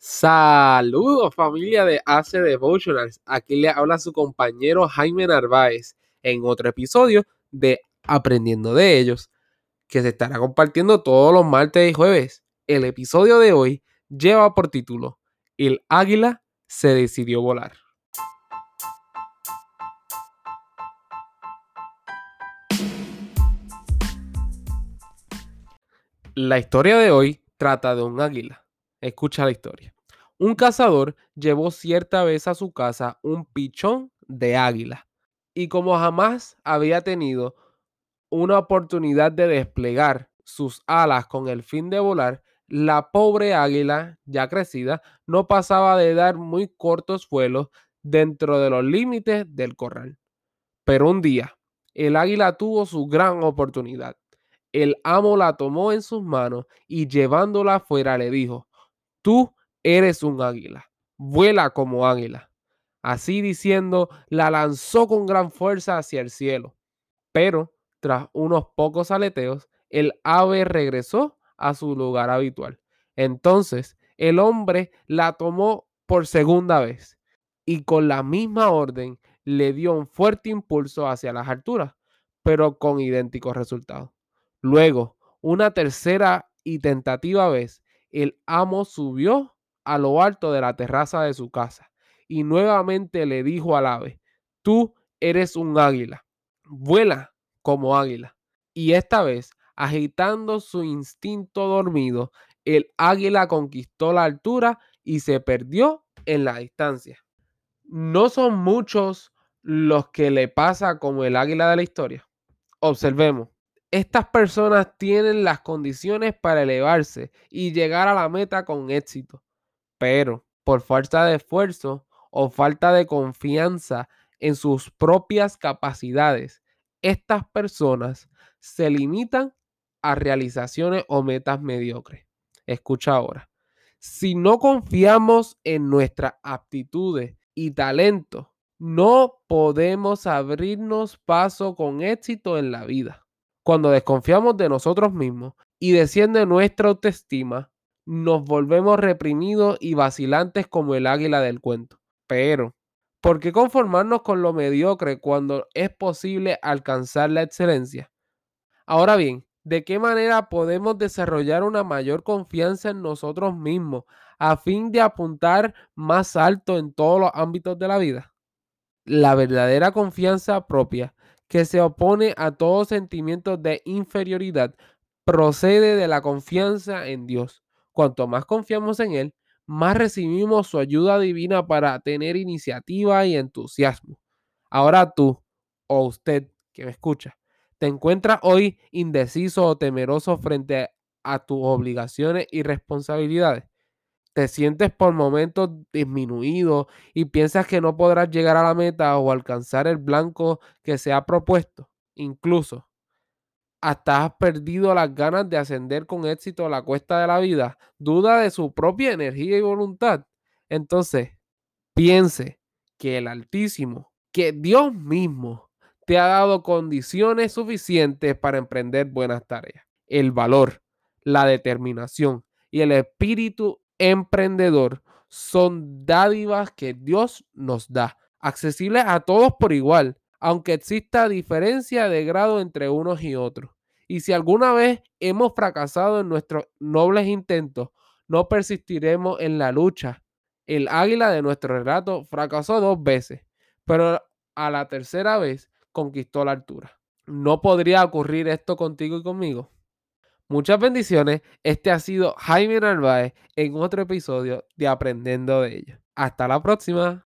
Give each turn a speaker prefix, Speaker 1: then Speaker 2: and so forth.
Speaker 1: Saludos familia de AC Devotionals. Aquí le habla su compañero Jaime Narváez en otro episodio de Aprendiendo de ellos, que se estará compartiendo todos los martes y jueves. El episodio de hoy lleva por título El águila se decidió volar. La historia de hoy trata de un águila. Escucha la historia. Un cazador llevó cierta vez a su casa un pichón de águila y como jamás había tenido una oportunidad de desplegar sus alas con el fin de volar, la pobre águila, ya crecida, no pasaba de dar muy cortos vuelos dentro de los límites del corral. Pero un día, el águila tuvo su gran oportunidad el amo la tomó en sus manos y llevándola afuera le dijo, tú eres un águila, vuela como águila. Así diciendo, la lanzó con gran fuerza hacia el cielo. Pero, tras unos pocos aleteos, el ave regresó a su lugar habitual. Entonces, el hombre la tomó por segunda vez y con la misma orden le dio un fuerte impulso hacia las alturas, pero con idénticos resultados. Luego, una tercera y tentativa vez, el amo subió a lo alto de la terraza de su casa y nuevamente le dijo al ave, tú eres un águila, vuela como águila. Y esta vez, agitando su instinto dormido, el águila conquistó la altura y se perdió en la distancia. No son muchos los que le pasa como el águila de la historia. Observemos estas personas tienen las condiciones para elevarse y llegar a la meta con éxito, pero por falta de esfuerzo o falta de confianza en sus propias capacidades, estas personas se limitan a realizaciones o metas mediocres. Escucha ahora. Si no confiamos en nuestras aptitudes y talentos, no podemos abrirnos paso con éxito en la vida. Cuando desconfiamos de nosotros mismos y desciende nuestra autoestima, nos volvemos reprimidos y vacilantes como el águila del cuento. Pero, ¿por qué conformarnos con lo mediocre cuando es posible alcanzar la excelencia? Ahora bien, ¿de qué manera podemos desarrollar una mayor confianza en nosotros mismos a fin de apuntar más alto en todos los ámbitos de la vida? La verdadera confianza propia que se opone a todo sentimiento de inferioridad, procede de la confianza en Dios. Cuanto más confiamos en Él, más recibimos su ayuda divina para tener iniciativa y entusiasmo. Ahora tú, o usted que me escucha, te encuentras hoy indeciso o temeroso frente a tus obligaciones y responsabilidades te sientes por momentos disminuido y piensas que no podrás llegar a la meta o alcanzar el blanco que se ha propuesto. Incluso, hasta has perdido las ganas de ascender con éxito a la cuesta de la vida, duda de su propia energía y voluntad. Entonces, piense que el Altísimo, que Dios mismo, te ha dado condiciones suficientes para emprender buenas tareas. El valor, la determinación y el espíritu emprendedor son dádivas que Dios nos da, accesibles a todos por igual, aunque exista diferencia de grado entre unos y otros. Y si alguna vez hemos fracasado en nuestros nobles intentos, no persistiremos en la lucha. El águila de nuestro relato fracasó dos veces, pero a la tercera vez conquistó la altura. ¿No podría ocurrir esto contigo y conmigo? Muchas bendiciones. Este ha sido Jaime Narváez en otro episodio de Aprendiendo de ellos. Hasta la próxima.